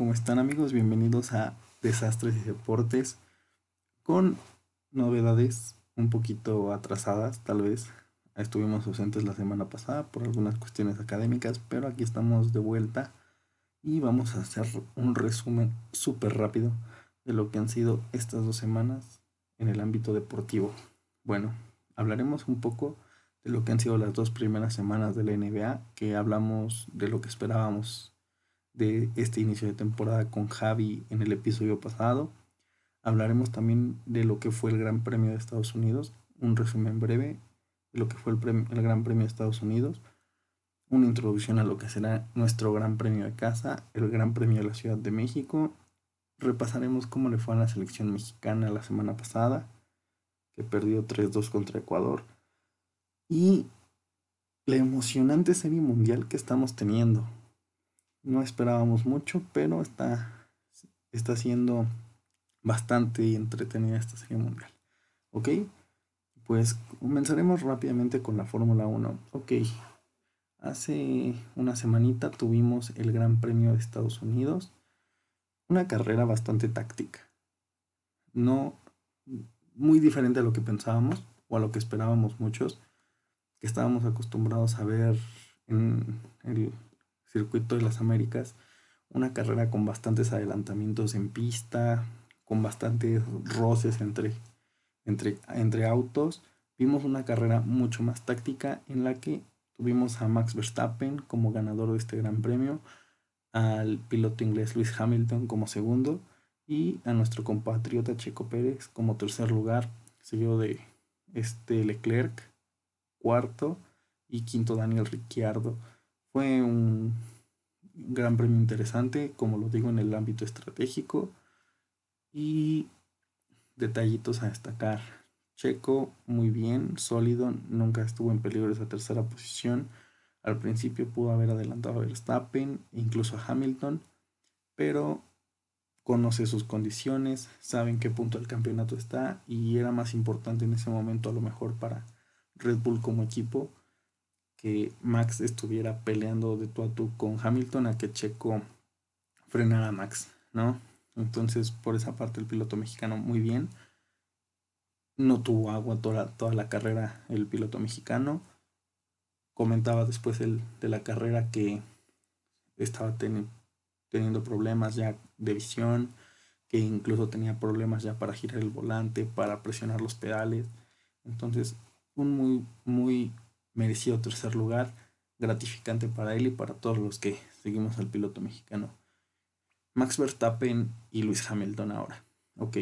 ¿cómo están amigos? Bienvenidos a Desastres y Deportes con novedades un poquito atrasadas, tal vez. Estuvimos ausentes la semana pasada por algunas cuestiones académicas, pero aquí estamos de vuelta y vamos a hacer un resumen súper rápido de lo que han sido estas dos semanas en el ámbito deportivo. Bueno, hablaremos un poco de lo que han sido las dos primeras semanas de la NBA, que hablamos de lo que esperábamos de este inicio de temporada con Javi en el episodio pasado. Hablaremos también de lo que fue el Gran Premio de Estados Unidos, un resumen breve de lo que fue el, Gran Premio de Estados Unidos, una introducción a lo que será nuestro Gran Premio de casa, el Gran Premio de la Ciudad de México. Repasaremos cómo le fue a la selección mexicana la semana pasada, que perdió 3-2 contra Ecuador, y la emocionante serie mundial que estamos teniendo. No esperábamos mucho, pero está, está siendo bastante entretenida esta serie mundial. ¿Ok? Pues comenzaremos rápidamente con la Fórmula 1. Ok, hace una semanita tuvimos el Gran Premio de Estados Unidos. Una carrera bastante táctica. No muy diferente a lo que pensábamos o a lo que esperábamos muchos, que estábamos acostumbrados a ver en el circuito de las Américas, una carrera con bastantes adelantamientos en pista, con bastantes roces entre, entre, entre autos. Vimos una carrera mucho más táctica en la que tuvimos a Max Verstappen como ganador de este gran premio, al piloto inglés Lewis Hamilton como segundo y a nuestro compatriota Checo Pérez como tercer lugar, seguido de este Leclerc, cuarto y quinto Daniel Ricciardo. Fue un gran premio interesante, como lo digo, en el ámbito estratégico. Y detallitos a destacar. Checo, muy bien, sólido, nunca estuvo en peligro esa tercera posición. Al principio pudo haber adelantado a Verstappen, incluso a Hamilton, pero conoce sus condiciones, sabe en qué punto del campeonato está y era más importante en ese momento a lo mejor para Red Bull como equipo que Max estuviera peleando de tú a tú con Hamilton a que Checo frenara a Max, ¿no? Entonces, por esa parte, el piloto mexicano muy bien. No tuvo agua toda, toda la carrera el piloto mexicano. Comentaba después el, de la carrera que estaba teniendo problemas ya de visión, que incluso tenía problemas ya para girar el volante, para presionar los pedales. Entonces, un muy, muy merecido tercer lugar, gratificante para él y para todos los que seguimos al piloto mexicano. Max Verstappen y Luis Hamilton ahora. Ok,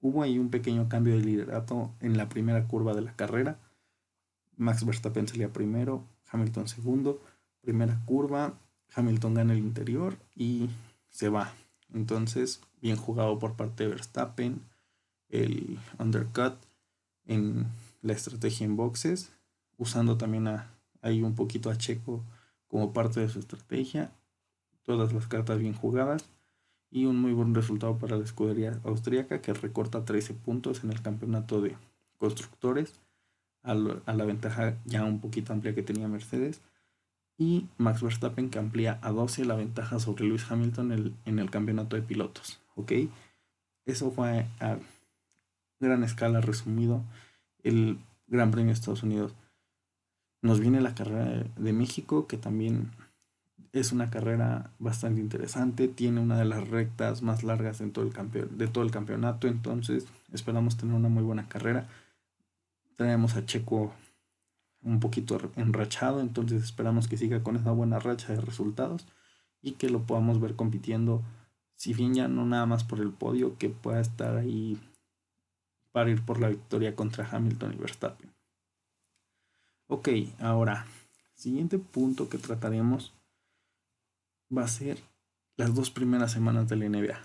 hubo ahí un pequeño cambio de liderato en la primera curva de la carrera. Max Verstappen salía primero, Hamilton segundo. Primera curva, Hamilton gana el interior y se va. Entonces, bien jugado por parte de Verstappen. El undercut en la estrategia en boxes usando también a, ahí un poquito a Checo como parte de su estrategia. Todas las cartas bien jugadas y un muy buen resultado para la escudería austríaca que recorta 13 puntos en el campeonato de constructores a, la ventaja ya un poquito amplia que tenía Mercedes y Max Verstappen que amplía a 12 la ventaja sobre Lewis Hamilton en el campeonato de pilotos. ¿ok? Eso fue a gran escala resumido el Gran Premio de Estados Unidos. Nos viene la carrera de México, que también es una carrera bastante interesante. Tiene una de las rectas más largas en todo el de todo el campeonato. Entonces, esperamos tener una muy buena carrera. Tenemos a Checo un poquito enrachado. Entonces, esperamos que siga con esa buena racha de resultados y que lo podamos ver compitiendo. Si bien ya no nada más por el podio, que pueda estar ahí para ir por la victoria contra Hamilton y Verstappen. Ok, ahora, siguiente punto que trataremos va a ser las dos primeras semanas de la NBA.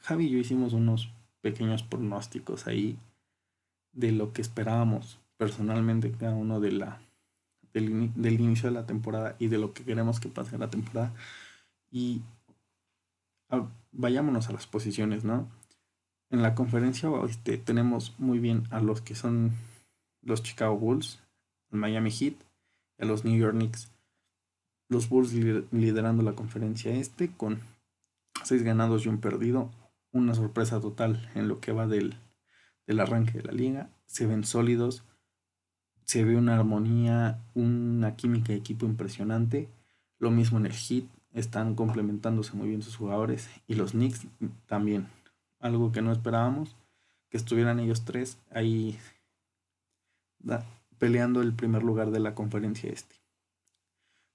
Javi y yo hicimos unos pequeños pronósticos ahí de lo que esperábamos personalmente cada uno del, inicio de la temporada y de lo que queremos que pase en la temporada. Y ah, vayámonos a las posiciones, ¿no? En la conferencia este, tenemos muy bien a los que son los Chicago Bulls, Miami Heat y a los New York Knicks. Los Bulls liderando la conferencia este con 6 ganados y un perdido. Una sorpresa total en lo que va del, del arranque de la liga. Se ven sólidos. Se ve una armonía, una química de equipo impresionante. Lo mismo en el hit. Están complementándose muy bien sus jugadores. Y los Knicks también. Algo que no esperábamos. Que estuvieran ellos tres ahí peleando el primer lugar de la conferencia este.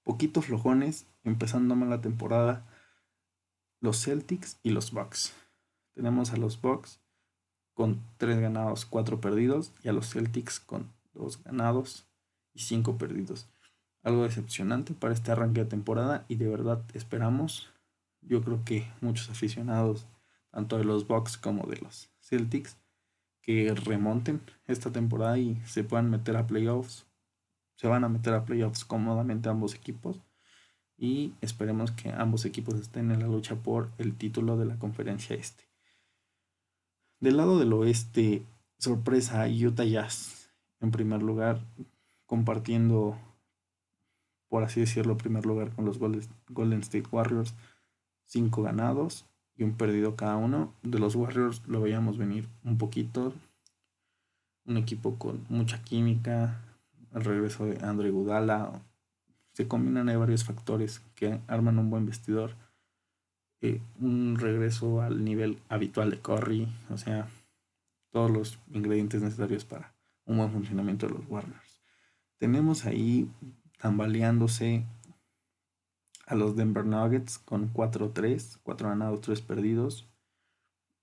Poquitos flojones, empezando mal la temporada, los Celtics y los Bucks. Tenemos a los Bucks con 3 ganados, 4 perdidos, y a los Celtics con 2 ganados y 5 perdidos. Algo decepcionante para este arranque de temporada y de verdad esperamos, yo creo que muchos aficionados, tanto de los Bucks como de los Celtics, que remonten esta temporada y se puedan meter a playoffs. Se van a meter a playoffs cómodamente ambos equipos y esperemos que ambos equipos estén en la lucha por el título de la conferencia este. Del lado del oeste, sorpresa, Utah Jazz en primer lugar, compartiendo, por así decirlo, primer lugar con los Golden State Warriors, cinco ganados y un perdido cada uno. De los Warriors lo veíamos venir un poquito, un equipo con mucha química, el regreso de Andre Gudala, se combinan varios factores que arman un buen vestidor. Eh, un regreso al nivel habitual de Curry, o sea, todos los ingredientes necesarios para un buen funcionamiento de los Warners. Tenemos ahí tambaleándose a los Denver Nuggets con 4-3, 4 ganados, 3 perdidos.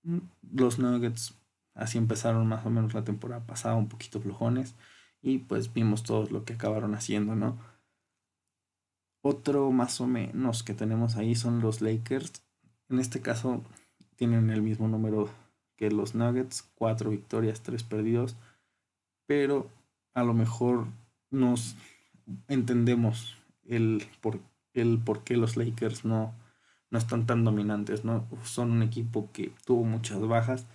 Mm, los Nuggets así empezaron más o menos la temporada pasada, un poquito flojones, y pues vimos todo lo que acabaron haciendo, ¿no? Otro más o menos que tenemos ahí son los Lakers. En este caso tienen el mismo número que los Nuggets, cuatro victorias, tres perdidos, pero a lo mejor nos entendemos el por, el por qué los Lakers no, no están tan dominantes, ¿no? Son un equipo que tuvo muchas bajas,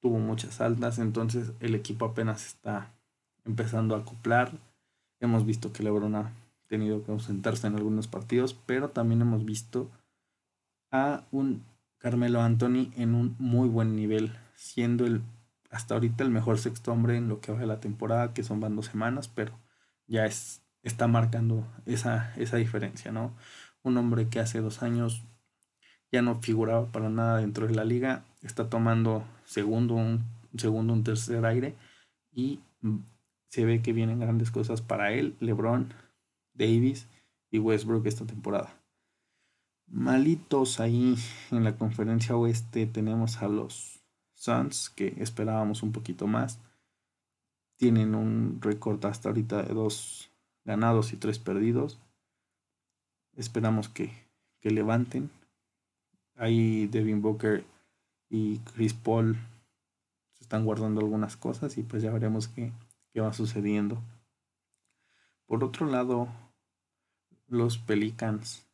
tuvo muchas altas, entonces el equipo apenas está empezando a acoplar. Hemos visto que LeBron ha tenido que ausentarse en algunos partidos, pero también hemos visto a un Carmelo Anthony en un muy buen nivel, siendo el hasta ahorita el mejor sexto hombre en lo que va de la temporada, que son van dos semanas, pero ya es, está marcando esa, esa diferencia, ¿no? Un hombre que hace dos años ya no figuraba para nada dentro de la liga, está tomando segundo, un segundo, un tercer aire y se ve que vienen grandes cosas para él. LeBron Davis y Westbrook esta temporada. Malitos ahí en la conferencia oeste tenemos a los Suns que esperábamos un poquito más. Tienen un récord hasta ahorita de dos ganados y tres perdidos. Esperamos que, que levanten. Ahí Devin Booker y Chris Paul se están guardando algunas cosas y pues ya veremos qué, qué va sucediendo. Por otro lado, los Pelicans.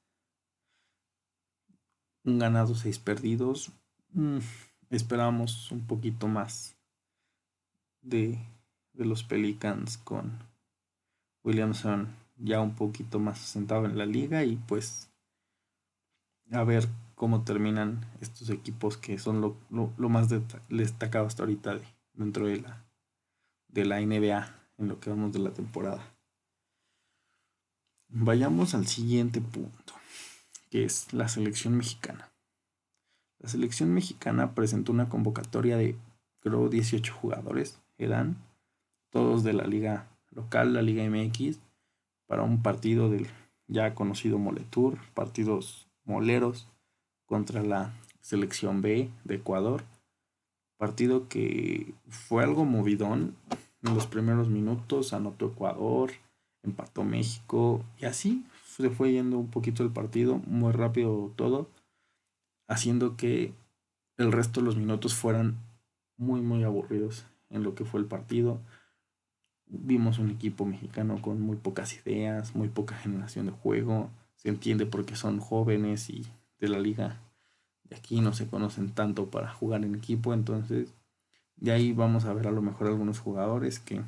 Un ganado, seis perdidos. Mm, esperamos un poquito más de, de los Pelicans con Williamson ya un poquito más asentado en la liga y pues a ver cómo terminan estos equipos que son lo, lo, más destacado hasta ahorita dentro de la, de la NBA en lo que vamos de la temporada. Vayamos al siguiente punto, que es la selección mexicana. La selección mexicana presentó una convocatoria de, creo, 18 jugadores. Eran todos de la liga local, la Liga MX, para un partido del ya conocido Moletour, partidos moleros contra la selección B de Ecuador. Partido que fue algo movidón en los primeros minutos, anotó Ecuador, empató México y así se fue yendo un poquito el partido, muy rápido todo, haciendo que el resto de los minutos fueran muy muy aburridos en lo que fue el partido. Vimos un equipo mexicano con muy pocas ideas, muy poca generación de juego. Se entiende porque son jóvenes y de la liga de aquí no se conocen tanto para jugar en equipo. Entonces, de ahí vamos a ver a lo mejor algunos jugadores que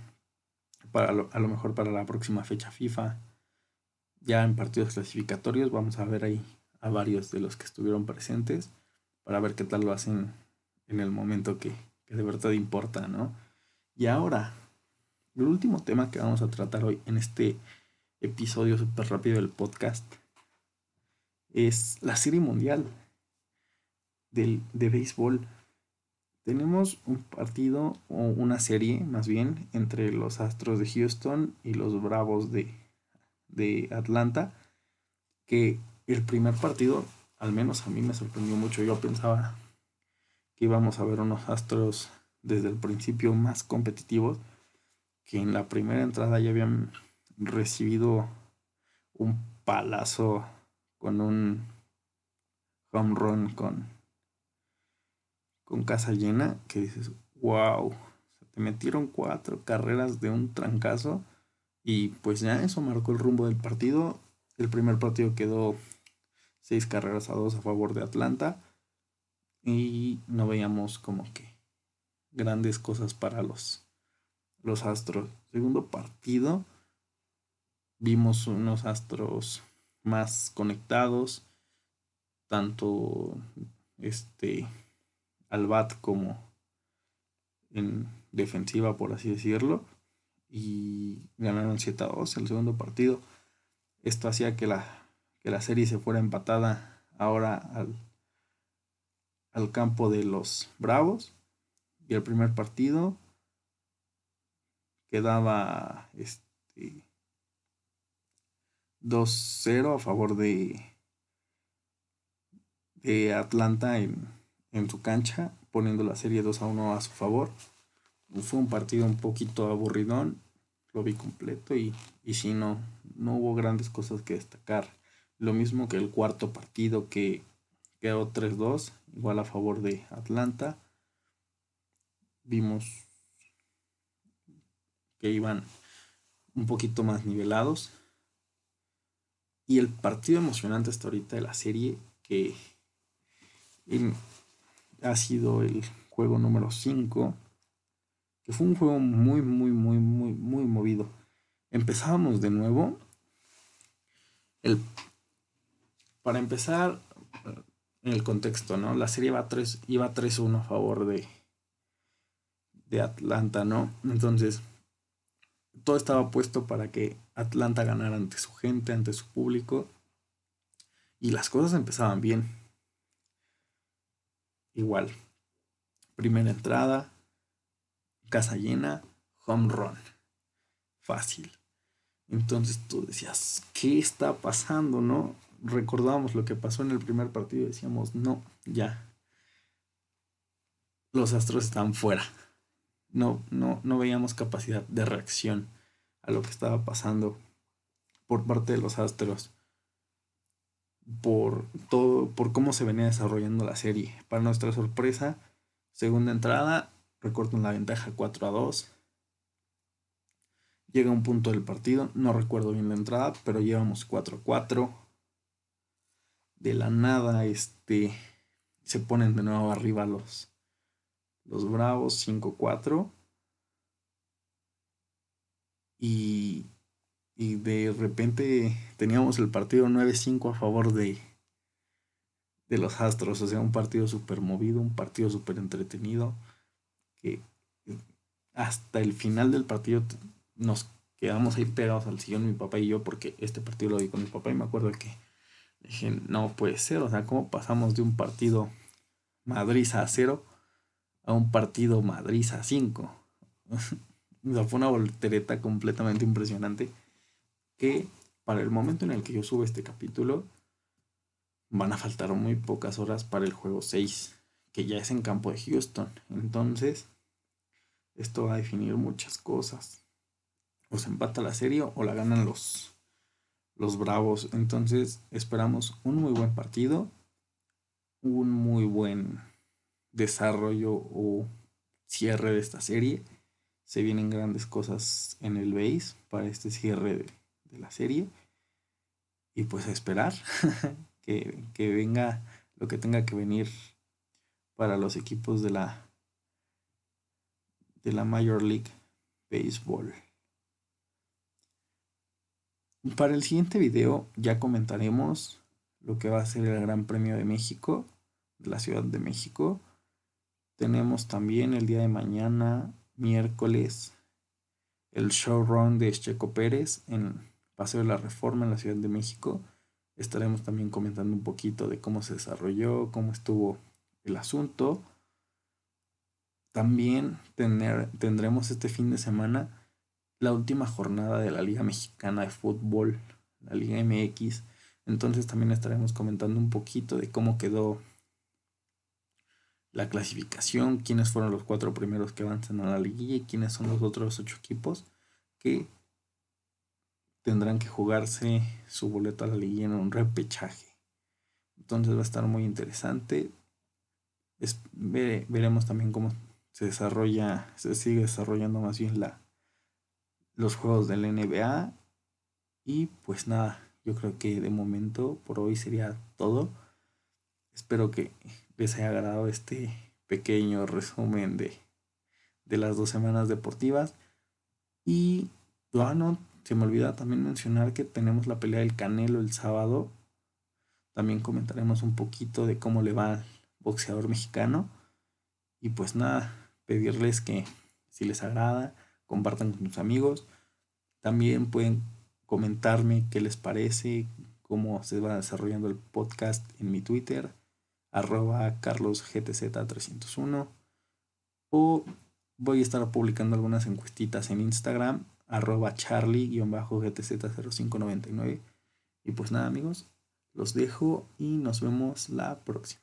para a lo mejor para la próxima fecha FIFA. Ya en partidos clasificatorios vamos a ver ahí a varios de los que estuvieron presentes para ver qué tal lo hacen en el momento que, que de verdad importa, ¿no? Y ahora, el último tema que vamos a tratar hoy en este episodio súper rápido del podcast es la serie mundial del, de béisbol. Tenemos un partido o una serie más bien entre los Astros de Houston y los Bravos de, de Atlanta que el primer partido al menos a mí me sorprendió mucho. Yo pensaba que íbamos a ver unos Astros desde el principio más competitivos que en la primera entrada ya habían recibido un palazo con un home run con, con casa llena que dices, wow, te metieron cuatro carreras de un trancazo y pues ya eso marcó el rumbo del partido. El primer partido quedó seis carreras a dos a favor de Atlanta y no veíamos como que grandes cosas para los los Astros. Segundo partido, vimos unos Astros más conectados, tanto este al bat como en defensiva, por así decirlo, y ganaron 7 a 2 el segundo partido. Esto hacía que la, que la serie se fuera empatada ahora al, al campo de los Bravos. Y el primer partido quedaba este 2-0 a favor de, de Atlanta en, en su cancha, poniendo la serie 2 a 1 a su favor. Fue un partido un poquito aburridón, lo vi completo y, y si no, no hubo grandes cosas que destacar. Lo mismo que el cuarto partido que quedó 3-2, igual a favor de Atlanta. Vimos iban un poquito más nivelados. Y el partido emocionante hasta ahorita de la serie, que ha sido el juego número 5, que fue un juego muy, muy, muy, muy, muy movido. Empezábamos de nuevo. El, para empezar, en el contexto, ¿no? La serie iba 3, iba 3-1 a favor de, de Atlanta, ¿no? Entonces, todo estaba puesto para que Atlanta ganara ante su gente, ante su público. Y las cosas empezaban bien. Igual. Primera entrada, casa llena, home run. Fácil. Entonces tú decías, ¿qué está pasando? ¿No? Recordábamos lo que pasó en el primer partido y decíamos, no, ya. Los astros están fuera no, no, no veíamos capacidad de reacción a lo que estaba pasando por parte de los Astros por todo por cómo se venía desarrollando la serie. Para nuestra sorpresa segunda entrada recortan la ventaja 4 a 2 llega un punto del partido no recuerdo bien la entrada pero llevamos 4 a 4 de la nada este se ponen de nuevo arriba los los Bravos 5-4. Y, y de repente teníamos el partido 9-5 a favor de, de los Astros. O sea, un partido súper movido, un partido súper entretenido. Que hasta el final del partido nos quedamos ahí pegados al sillón mi papá y yo porque este partido lo vi con mi papá y me acuerdo que dije, no puede ser, o sea, ¿cómo pasamos de un partido Madrid a cero a un partido Madrid a 5. fue una voltereta completamente impresionante que para el momento en el que yo subo este capítulo van a faltar muy pocas horas para el juego 6, que ya es en campo de Houston. Entonces, esto va a definir muchas cosas. O se empata la serie o la ganan los, los Bravos. Entonces, esperamos un muy buen partido, un muy buen desarrollo o cierre de esta serie. Se vienen grandes cosas en el base para este cierre de, la serie. Y pues a esperar que, que venga lo que tenga que venir para los equipos de la de la Major League Baseball. Para el siguiente video ya comentaremos lo que va a ser el Gran Premio de México, de la Ciudad de México. Tenemos también el día de mañana, miércoles, el showrun de Checo Pérez en Paseo de la Reforma en la Ciudad de México. Estaremos también comentando un poquito de cómo se desarrolló, cómo estuvo el asunto. También tener, tendremos este fin de semana la última jornada de la Liga Mexicana de Fútbol, la Liga MX. Entonces también estaremos comentando un poquito de cómo quedó la clasificación, quiénes fueron los cuatro primeros que avanzan a la liguilla y quiénes son los otros ocho equipos que tendrán que jugarse su boleto a la liguilla en un repechaje. Entonces va a estar muy interesante. veremos también cómo se desarrolla, se sigue desarrollando más bien la, los juegos del NBA. Y pues nada, yo creo que de momento por hoy sería todo. Espero que les haya agradado este pequeño resumen de, de las dos semanas deportivas. Y bueno, se me olvida también mencionar que tenemos la pelea del Canelo el sábado. También comentaremos un poquito de cómo le va al boxeador mexicano. Y pues nada, pedirles que si les agrada, compartan con sus amigos. También pueden comentarme qué les parece, cómo se va desarrollando el podcast en mi Twitter, arroba carlosgtz301 o voy a estar publicando algunas encuestitas en Instagram arroba charlie-gtz0599 y pues nada amigos, los dejo y nos vemos la próxima.